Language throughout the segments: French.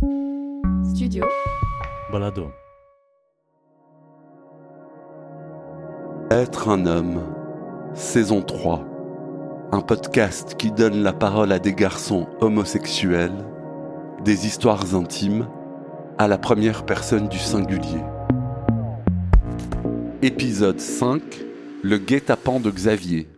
Studio Balado. Être un homme, saison 3. Un podcast qui donne la parole à des garçons homosexuels, des histoires intimes, à la première personne du singulier. Épisode 5 Le guet-apens de Xavier.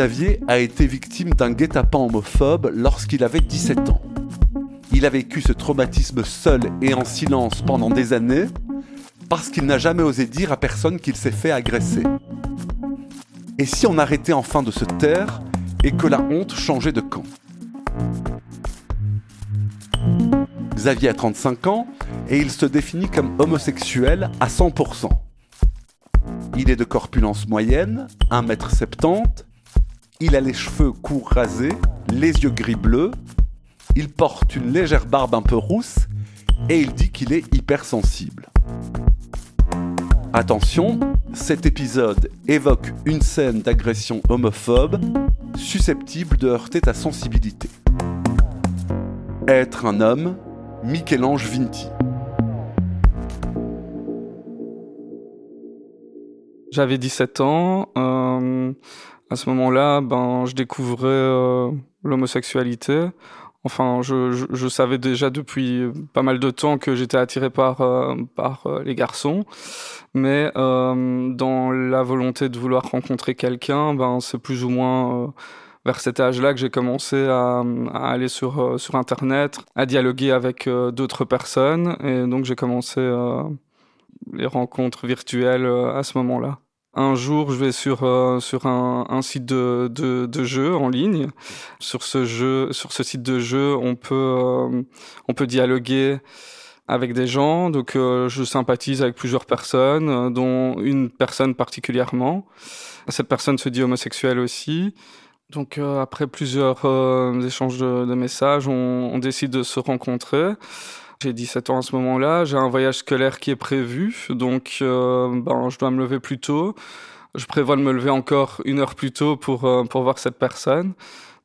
Xavier a été victime d'un guet-apens homophobe lorsqu'il avait 17 ans. Il a vécu ce traumatisme seul et en silence pendant des années parce qu'il n'a jamais osé dire à personne qu'il s'est fait agresser. Et si on arrêtait enfin de se taire et que la honte changeait de camp? Xavier a 35 ans et il se définit comme homosexuel à 100%. Il est de corpulence moyenne, 1m70, il a les cheveux courts rasés, les yeux gris bleus, il porte une légère barbe un peu rousse et il dit qu'il est hypersensible. Attention, cet épisode évoque une scène d'agression homophobe susceptible de heurter ta sensibilité. Être un homme, Michel-Ange Vinti. J'avais 17 ans. Euh, à ce moment-là, ben, je découvrais euh, l'homosexualité. Enfin, je, je, je, savais déjà depuis pas mal de temps que j'étais attiré par euh, par euh, les garçons, mais dans la volonté de vouloir rencontrer quelqu'un, ben c'est plus ou moins vers cet âge-là que j'ai commencé à, à, aller sur sur internet, à dialoguer avec d'autres personnes, et donc j'ai commencé les rencontres virtuelles à ce moment-là un jour, je vais sur euh, sur un, un site de, de, de jeu en ligne. Sur ce jeu, sur ce site de jeu, on peut euh, on peut dialoguer avec des gens. Donc, euh, je sympathise avec plusieurs personnes, euh, dont une personne particulièrement. Cette personne se dit homosexuelle aussi. Donc, euh, après plusieurs échanges de, de messages, on, on, décide de se rencontrer. J'ai 17 ans à ce moment-là, j'ai un voyage scolaire qui est prévu, donc euh, ben, je dois me lever plus tôt. Je prévois de me lever encore une heure plus tôt pour, euh, pour voir cette personne.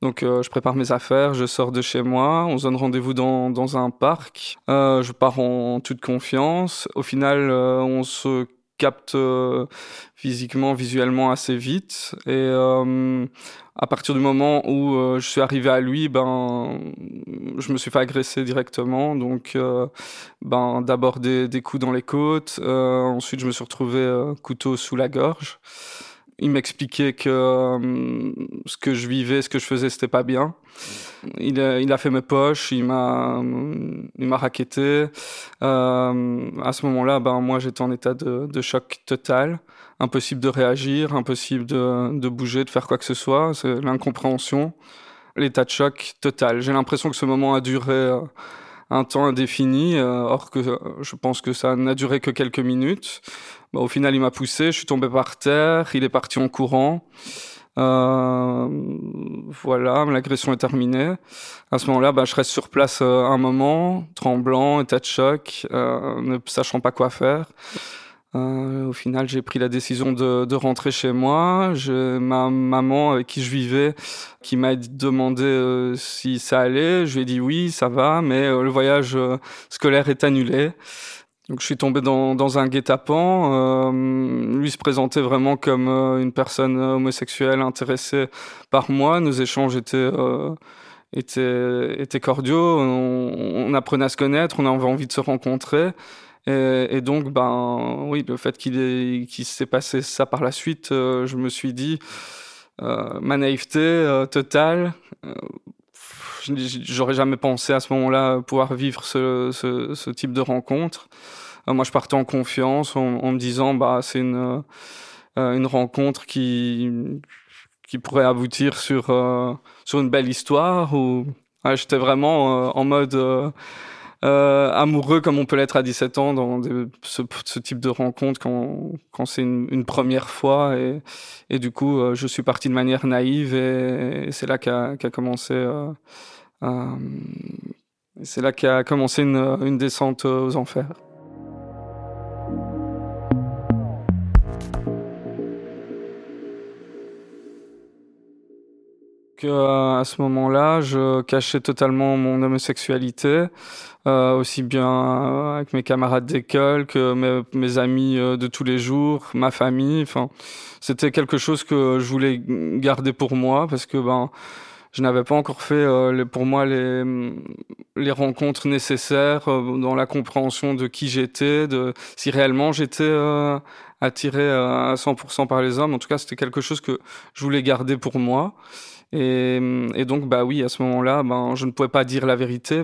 Donc euh, je prépare mes affaires, je sors de chez moi, on se donne rendez-vous dans, dans un parc. Je pars en, toute confiance. Au final, on se capte euh, physiquement, visuellement assez vite. Et euh, à partir du moment où euh, je suis arrivé à lui, ben, je me suis fait agresser directement. Donc, euh, ben, d'abord des, des, coups dans les côtes. Ensuite, je me suis retrouvé couteau sous la gorge. Il m'expliquait que ce que je vivais, ce que je faisais, c'était pas bien. Il a, il a fait mes poches, il m'a, il m'a raquetté. Euh, à ce moment-là, ben moi j'étais en état de, choc total, impossible de réagir, impossible de, bouger, de faire quoi que ce soit. C'est l'incompréhension, l'état de choc total. J'ai l'impression que ce moment a duré euh, un temps indéfini, euh, or que je pense que ça n'a duré que quelques minutes. Ben, au final, il m'a poussé, je suis tombé par terre, il est parti en courant. Euh, voilà, l'agression est terminée. À ce moment-là, bah, je reste sur place euh, un moment, tremblant, état de choc, euh, ne sachant pas quoi faire. Euh, au final, j'ai pris la décision de, rentrer chez moi. Je, ma maman avec qui je vivais, qui m'a demandé si ça allait, je lui ai dit oui, ça va, mais le voyage scolaire est annulé. Donc je suis tombé dans, dans un guet-apens. Euh, lui se présentait vraiment comme euh, une personne homosexuelle intéressée par moi. Nos échanges étaient euh, étaient, étaient cordiaux. On, apprenait à se connaître. On avait envie de se rencontrer. Et, donc ben oui, le fait qu'il qu'il s'est passé ça par la suite, euh, je me suis dit euh, ma naïveté euh, totale j'aurais jamais pensé à ce moment-là pouvoir vivre ce, type de rencontre. Euh, moi, je partais en confiance en, me disant, bah, c'est une, euh, rencontre qui, pourrait aboutir sur, euh, sur une belle histoire. Ou j'étais vraiment en mode euh, amoureux comme on peut l'être à 17 ans dans des, ce, ce, type de rencontre quand, quand c'est une, une, première fois. Et, et du coup, euh, je suis parti de manière naïve et, et c'est là qu'a qu commencé. Euh, c'est là qu'a commencé une, une descente aux enfers. À ce moment-là, je cachais totalement mon homosexualité, euh, aussi bien euh, avec mes camarades d'école que mes, mes amis euh, de tous les jours, ma famille. Enfin, c'était quelque chose que je voulais garder pour moi parce que ben je n'avais pas encore fait les, pour moi les, les rencontres nécessaires dans la compréhension de qui j'étais, de si réellement j'étais attiré à 100% par les hommes. En tout cas, c'était quelque chose que je voulais garder pour moi. Et, donc, bah oui, à ce moment-là, ben, je ne pouvais pas dire la vérité.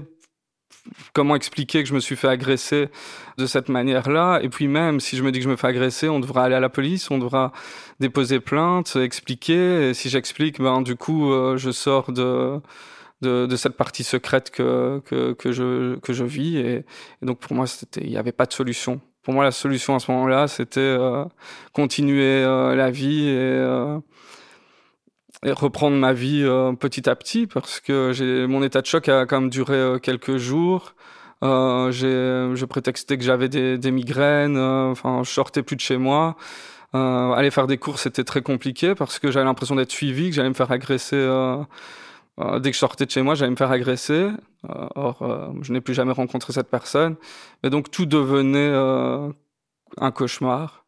Comment expliquer que je me suis fait agresser de cette manière-là? Et puis même, si je me dis que je me fais agresser, on devra aller à la police, on devra déposer plainte, expliquer. Et si j'explique, ben du coup, euh, je sors de, de, cette partie secrète que, que, que, je, que je vis. Et, donc pour moi, il n'y avait pas de solution. Pour moi, la solution à ce moment-là, c'était euh, continuer euh, la vie et et reprendre ma vie euh, petit à petit parce que j'ai mon état de choc a quand même duré euh, quelques jours. Euh, j'ai je prétextais que j'avais des, des migraines. Euh, enfin, je sortais plus de chez moi. aller faire des courses c'était très compliqué parce que j'avais l'impression d'être suivi, que j'allais me faire agresser. dès que je sortais de chez moi, j'allais me faire agresser. or, je n'ai plus jamais rencontré cette personne. Et donc tout devenait un cauchemar.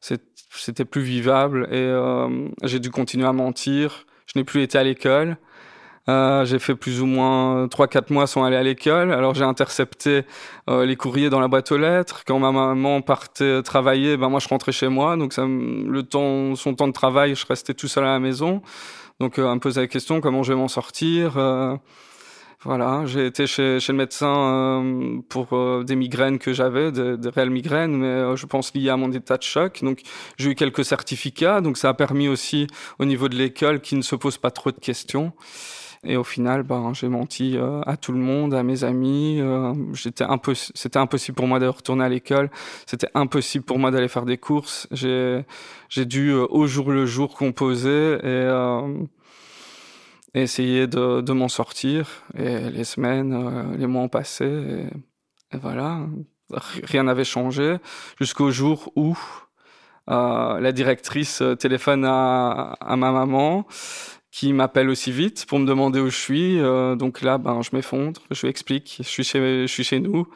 C'était plus vivable et euh, j'ai dû continuer à mentir. Je n'ai plus été à l'école. Euh, j'ai fait plus ou moins 3-4 mois sans aller à l'école. Alors j'ai intercepté euh, les courriers dans la boîte aux lettres. Quand ma maman partait travailler, ben moi je rentrais chez moi. Donc ça, le temps, son temps de travail, je restais tout seul à la maison. Donc euh, me posait la question comment je vais m'en sortir. Euh, voilà, j'ai été chez, chez le médecin euh, pour euh, des migraines que j'avais, des, des, réelles migraines, mais euh, je pense liées à mon état de choc. Donc j'ai eu quelques certificats, donc ça a permis aussi au niveau de l'école qui ne se pose pas trop de questions. Et au final, ben, j'ai menti euh, à tout le monde, à mes amis. Euh, j'étais impossible, c'était impossible pour moi de retourner à l'école. C'était impossible pour moi d'aller faire des courses. J'ai, dû au jour le jour composer et et essayer de, de m'en sortir. Et les semaines, euh, les mois ont passé, et, voilà, rien n'avait changé jusqu'au jour où euh, la directrice téléphone à, à ma maman qui m'appelle aussi vite pour me demander où je suis. Euh, donc là, ben, je m'effondre, je lui explique, je suis chez, je suis chez nous.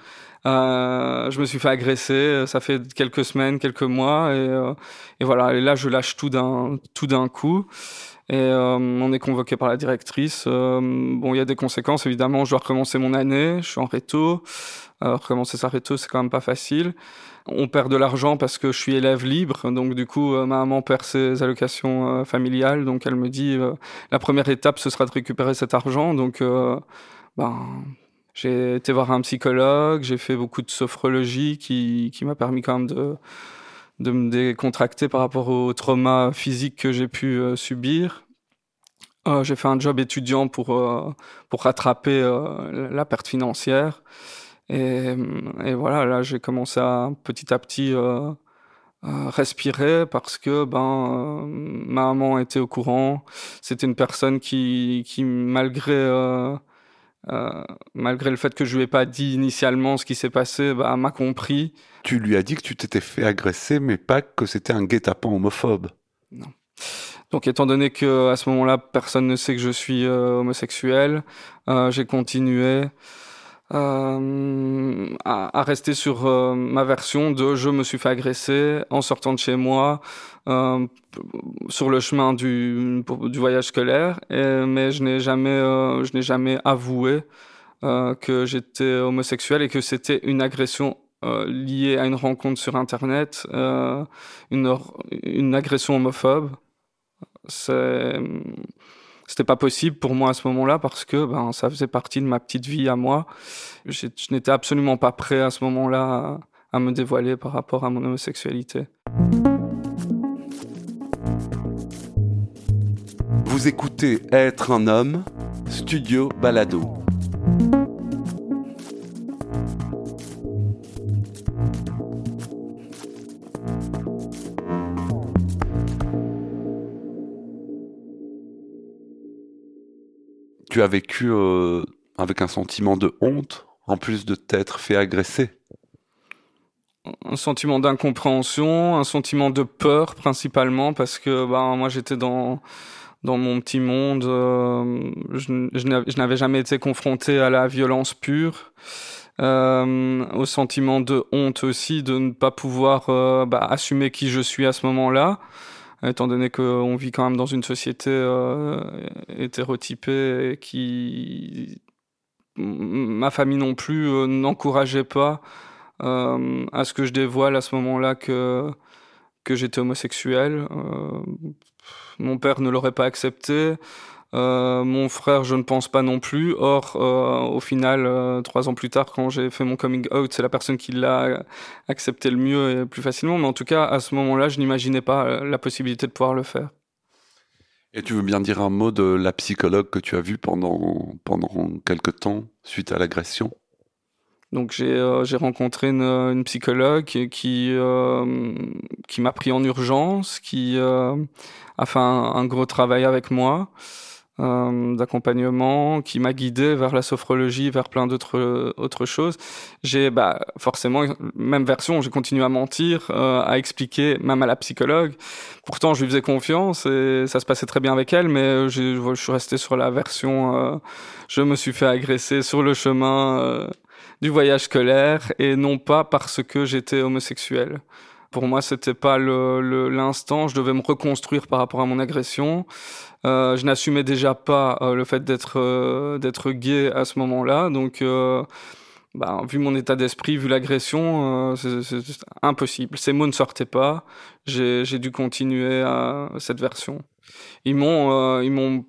Euh, je me suis fait agresser, ça fait quelques semaines, quelques mois, et, euh, et voilà. Et là, je lâche tout d'un, tout d'un coup. Et euh, on est convoqué par la directrice. Euh, bon, il y a des conséquences, évidemment. Je dois recommencer mon année. Je suis en réto. Euh, recommencer sa réto, c'est quand même pas facile. On perd de l'argent parce que je suis élève libre. Donc, du coup, ma maman perd ses allocations familiales. Donc, elle me dit, la première étape, ce sera de récupérer cet argent. Donc, ben, j'ai été voir un psychologue. J'ai fait beaucoup de sophrologie qui, qui m'a permis quand même de de me décontracter par rapport au trauma physique que j'ai pu euh, subir. Euh, j'ai fait un job étudiant pour euh, pour rattraper la perte financière et, et voilà là j'ai commencé à petit à petit respirer parce que ben ma maman était au courant c'était une personne qui qui malgré euh, malgré le fait que je lui ai pas dit initialement ce qui s'est passé, bah, m'a compris. Tu lui as dit que tu t'étais fait agresser, mais pas que c'était un guet-apens homophobe. Non. Donc, étant donné que à ce moment-là, personne ne sait que je suis euh, homosexuel, euh, j'ai continué euh, à, rester sur euh, ma version de je me suis fait agresser en sortant de chez moi euh, sur le chemin du, du voyage scolaire, mais je n'ai jamais, euh, je n'ai jamais avoué que j'étais homosexuel et que c'était une agression liée à une rencontre sur Internet, une, une agression homophobe. C'est c'était pas possible pour moi à ce moment-là parce que ben ça faisait partie de ma petite vie à moi. Je, n'étais absolument pas prêt à ce moment-là à, me dévoiler par rapport à mon homosexualité. Vous écoutez Être un homme, Studio Balado. Tu as vécu euh, avec un sentiment de honte, en plus de t'être fait agresser Un sentiment d'incompréhension, un sentiment de peur principalement, parce que bah, moi j'étais dans, dans mon petit monde, je, je n'avais jamais été confronté à la violence pure. Euh, au sentiment de honte aussi de ne pas pouvoir euh, bah, assumer qui je suis à ce moment-là, étant donné qu'on vit quand même dans une société euh, hétérotypée et qui ma famille non plus euh, n'encourageait pas euh, à ce que je dévoile à ce moment-là que que j'étais homosexuel. mon père ne l'aurait pas accepté. Euh, mon frère, je ne pense pas non plus. Or, euh, au final, euh, trois ans plus tard, quand j'ai fait mon coming out, c'est la personne qui l'a accepté le mieux et plus facilement. Mais en tout cas, à ce moment-là, je n'imaginais pas la possibilité de pouvoir le faire. Et tu veux bien dire un mot de la psychologue que tu as vue pendant, pendant quelques temps suite à l'agression? Donc j'ai rencontré une, une, psychologue qui qui m'a pris en urgence, qui a fait un, un, gros travail avec moi. Euh, d'accompagnement qui m'a guidé vers la sophrologie, vers plein d'autres autres choses. J'ai bah forcément même version, j'ai continué à mentir, euh, à expliquer même à la psychologue. Pourtant, je lui faisais confiance et ça se passait très bien avec elle, mais je, suis resté sur la version euh, je me suis fait agresser sur le chemin euh, du voyage scolaire et non pas parce que j'étais homosexuel. Pour moi, c'était pas l'instant. Je devais me reconstruire par rapport à mon agression. Euh, je n'assumais déjà pas euh, le fait d'être euh, d'être gay à ce moment-là, donc bah, vu mon état d'esprit, vu l'agression, c'est impossible. Ces mots ne sortaient pas. J'ai dû continuer à cette version. Ils m'ont ils m'ont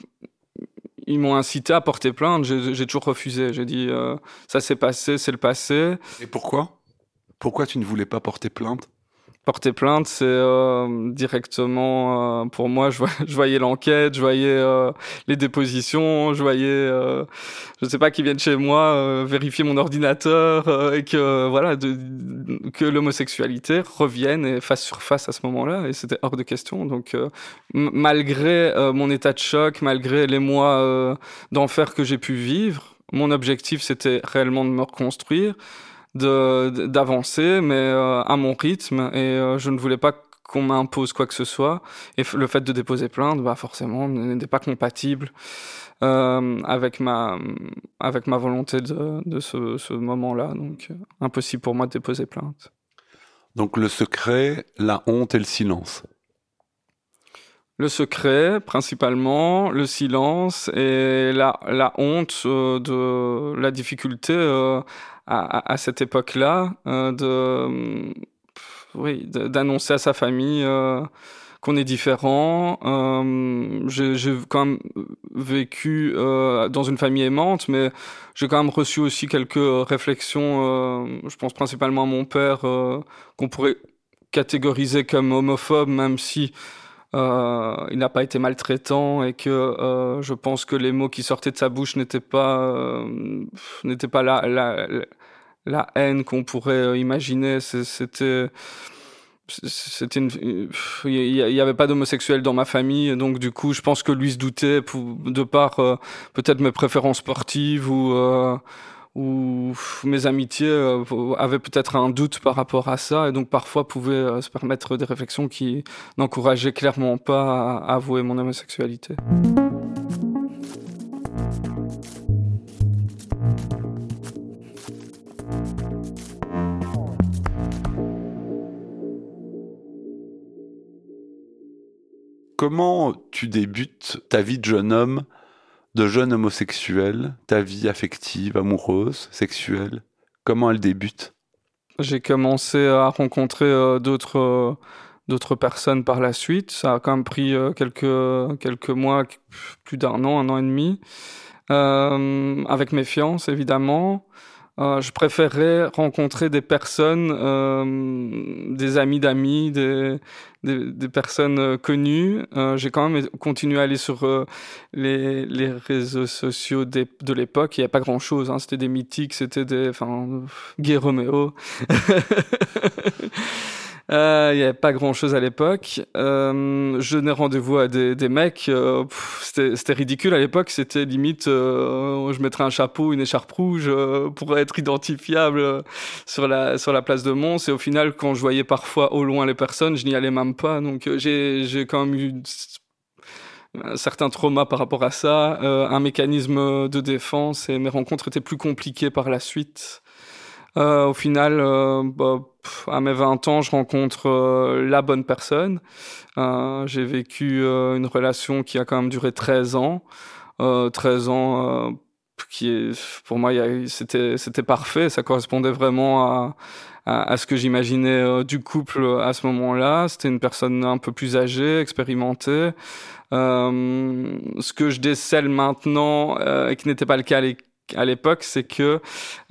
ils m'ont incité à porter plainte. J'ai toujours refusé. J'ai dit ça s'est passé, c'est le passé. Et pourquoi? Pourquoi tu ne voulais pas porter plainte? Porter plainte, c'est euh, directement euh, pour moi. Je, je voyais l'enquête, je voyais euh, les dépositions, je voyais, euh, je sais pas, qui viennent chez moi vérifier mon ordinateur et que voilà, de, que l'homosexualité revienne et fasse surface à ce moment-là. Et c'était hors de question. Donc, malgré mon état de choc, malgré les mois d'enfer que j'ai pu vivre, mon objectif c'était réellement de me reconstruire de d'avancer, mais euh, à mon rythme. Et euh, je ne voulais pas qu'on m'impose quoi que ce soit. Et le fait de déposer plainte, bah forcément, n'était pas compatible euh, avec ma avec ma volonté de, de ce, ce moment-là. Donc, impossible pour moi de déposer plainte. Donc le secret, la honte et le silence. Le secret, principalement, le silence et la, la honte de la difficulté à, à, cette époque-là, euh, de, oui, d'annoncer à sa famille euh, qu'on est différent. Euh, j'ai quand même vécu euh, dans une famille aimante, mais j'ai quand même reçu aussi quelques réflexions. Euh, je pense principalement à mon père, qu'on pourrait catégoriser comme homophobe, même si euh, il n'a pas été maltraitant et que euh, je pense que les mots qui sortaient de sa bouche n'étaient pas euh, n'étaient pas la, la, la haine qu'on pourrait imaginer. C'était c'était une... il y avait pas d'homosexuel dans ma famille donc du coup je pense que lui se doutait de par peut-être mes préférences sportives ou où mes amitiés euh, avaient peut-être un doute par rapport à ça et donc parfois pouvaient euh, se permettre des réflexions qui n'encourageaient clairement pas à avouer mon homosexualité. Comment tu débutes ta vie de jeune homme de jeune homosexuel, ta vie affective, amoureuse, sexuelle, comment elle débute? J'ai commencé à rencontrer euh, d'autres euh, d'autres personnes par la suite. Ça a quand même pris euh, quelques quelques mois, plus d'un an, un an et demi, avec méfiance évidemment. Euh, je préférerais rencontrer des personnes, euh, des amis d'amis, des, des, des, personnes euh, connues. Euh, j'ai quand même continué à aller sur euh, les, les réseaux sociaux de l'époque. Il n'y a pas grand-chose. Hein. C'était des mythiques, c'était des... Enfin, Gay Romeo. Euh, il n'y avait pas grand chose à l'époque. Euh, je n'ai rendez-vous à des, des mecs. Euh, c'était ridicule à l'époque. C'était limite, je mettrais un chapeau, une écharpe rouge pour être identifiable sur la sur la place de Mons. Et au final, quand je voyais parfois au loin les personnes, je n'y allais même pas. Donc j'ai j'ai quand même eu un certain trauma par rapport à ça, euh, un mécanisme de défense et mes rencontres étaient plus compliquées par la suite. Euh, au final, euh, bah, à mes 20 ans, je rencontre euh, la bonne personne. Euh, j'ai vécu une relation qui a quand même duré 13 ans. 13 ans qui est, pour moi, c'était, c'était parfait. Ça correspondait vraiment à, à, ce que j'imaginais du couple à ce moment-là. C'était une personne un peu plus âgée, expérimentée. Euh, ce que je décèle maintenant euh, et qui n'était pas le cas à l'époque, c'est que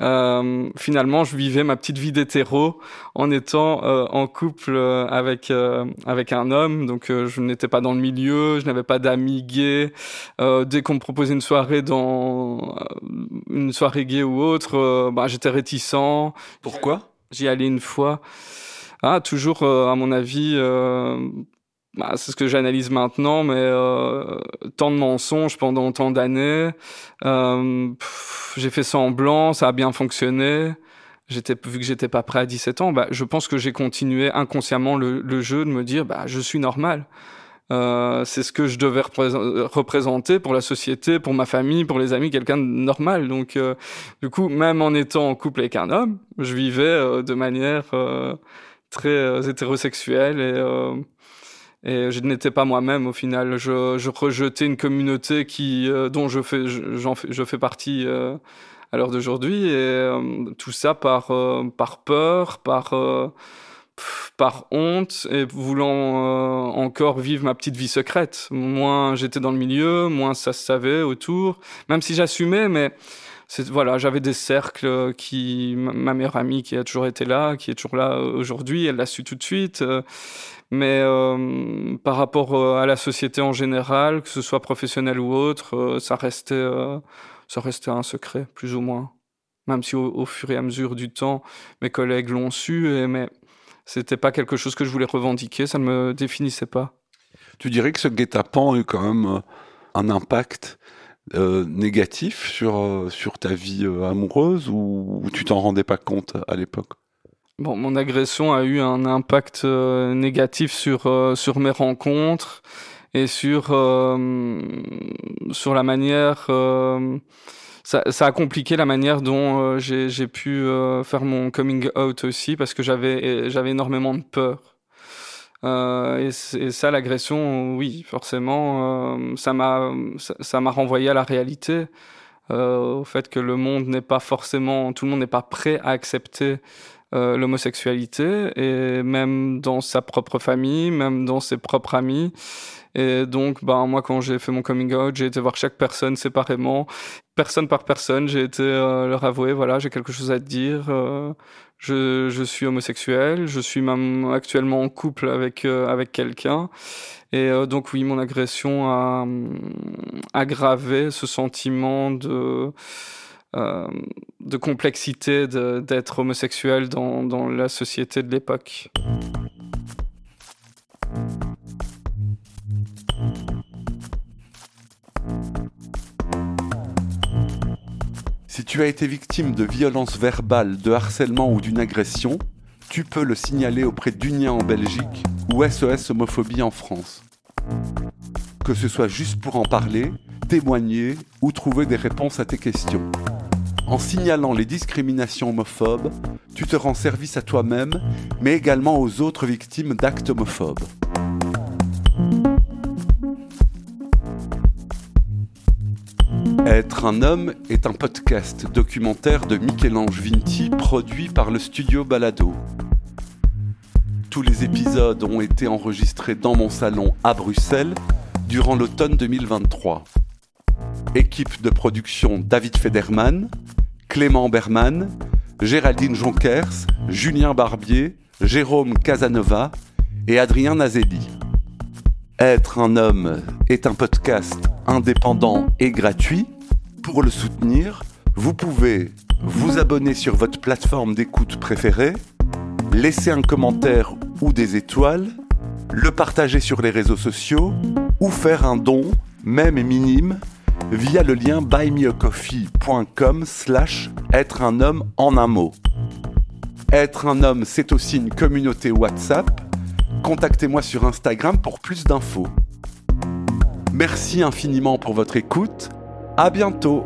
euh, finalement, je vivais ma petite vie d'hétéro en étant euh, en couple euh, avec euh, avec un homme. Donc, je n'étais pas dans le milieu, je n'avais pas d'amis gays. dès qu'on me proposait une soirée dans une soirée gay ou autre, bah, j'étais réticent. Pourquoi? J'y allais une fois. Ah, toujours, à mon avis, bah, c'est ce que j'analyse maintenant, mais euh, tant de mensonges pendant tant d'années, euh, j'ai fait semblant, ça a bien fonctionné. J'étais vu que j'étais pas prêt à 17 ans, bah, je pense que j'ai continué inconsciemment le, jeu de me dire, bah, je suis normal. Euh, c'est ce que je devais représenter pour la société, pour ma famille, pour les amis, quelqu'un de normal. Donc, euh, du coup, même en étant en couple avec un homme, je vivais euh, de manière euh, très hétérosexuelle et et je n'étais pas moi-même au final. Je, je, rejetais une communauté qui, euh, dont je fais, j'en fais, je fais partie euh, à l'heure d'aujourd'hui. Et euh, tout ça par, par peur, par, par honte et voulant encore vivre ma petite vie secrète. Moins j'étais dans le milieu, moins ça se savait autour. Même si j'assumais, mais voilà, j'avais des cercles qui, ma meilleure amie qui a toujours été là, qui est toujours là aujourd'hui, elle l'a su tout de suite. Mais euh, par rapport euh, à la société en général, que ce soit professionnel ou autre, euh, ça restait, euh, ça restait un secret, plus ou moins. Même si au, au, fur et à mesure du temps, mes collègues l'ont su, et, mais c'était pas quelque chose que je voulais revendiquer, ça ne me définissait pas. Tu dirais que ce guet-apens a eu quand même un impact euh, négatif sur, sur ta vie amoureuse ou, tu t'en rendais pas compte à l'époque? Bon, mon agression a eu un impact euh, négatif sur euh, sur mes rencontres et sur euh, sur la manière. Euh, ça, ça, a compliqué la manière dont euh, j'ai pu faire mon coming out aussi parce que j'avais énormément de peur. Et, et, ça, l'agression, oui, forcément, ça m'a ça m'a renvoyé à la réalité. au fait que le monde n'est pas forcément, tout le monde n'est pas prêt à accepter euh, l'homosexualité et même dans sa propre famille, même dans ses propres amis. Et donc, ben, moi, quand j'ai fait mon coming out, j'ai été voir chaque personne séparément, personne par personne. J'ai été euh, leur avouer, voilà, j'ai quelque chose à te dire. Euh, je, suis homosexuel, je suis même actuellement en couple avec euh, avec quelqu'un. Et donc, oui, mon agression a aggravé ce sentiment de de complexité d'être homosexuel dans, dans, la société de l'époque. Tu as été victime de violences verbales, de harcèlement ou d'une agression, tu peux le signaler auprès d'Unia en Belgique ou SOS Homophobie en France. Que ce soit juste pour en parler, témoigner ou trouver des réponses à tes questions. En signalant les discriminations homophobes, tu te rends service à toi-même, mais également aux autres victimes d'actes homophobes. Être un homme est un podcast documentaire de Michel-Ange Vinti produit par le studio Balado. Tous les épisodes ont été enregistrés dans mon salon à Bruxelles durant l'automne 2023. Équipe de production David Federman, Clément Berman, Géraldine Jonkers, Julien Barbier, Jérôme Casanova et Adrien Nazelli. Être un homme est un podcast indépendant et gratuit. Pour le soutenir, vous pouvez vous abonner sur votre plateforme d'écoute préférée, laisser un commentaire ou des étoiles, le partager sur les réseaux sociaux ou faire un don, même minime, via le lien buymeacoffee.com slash être un homme en un mot. Être un homme, c'est aussi une communauté WhatsApp. Contactez-moi sur Instagram pour plus d'infos. Merci infiniment pour votre écoute. À bientôt.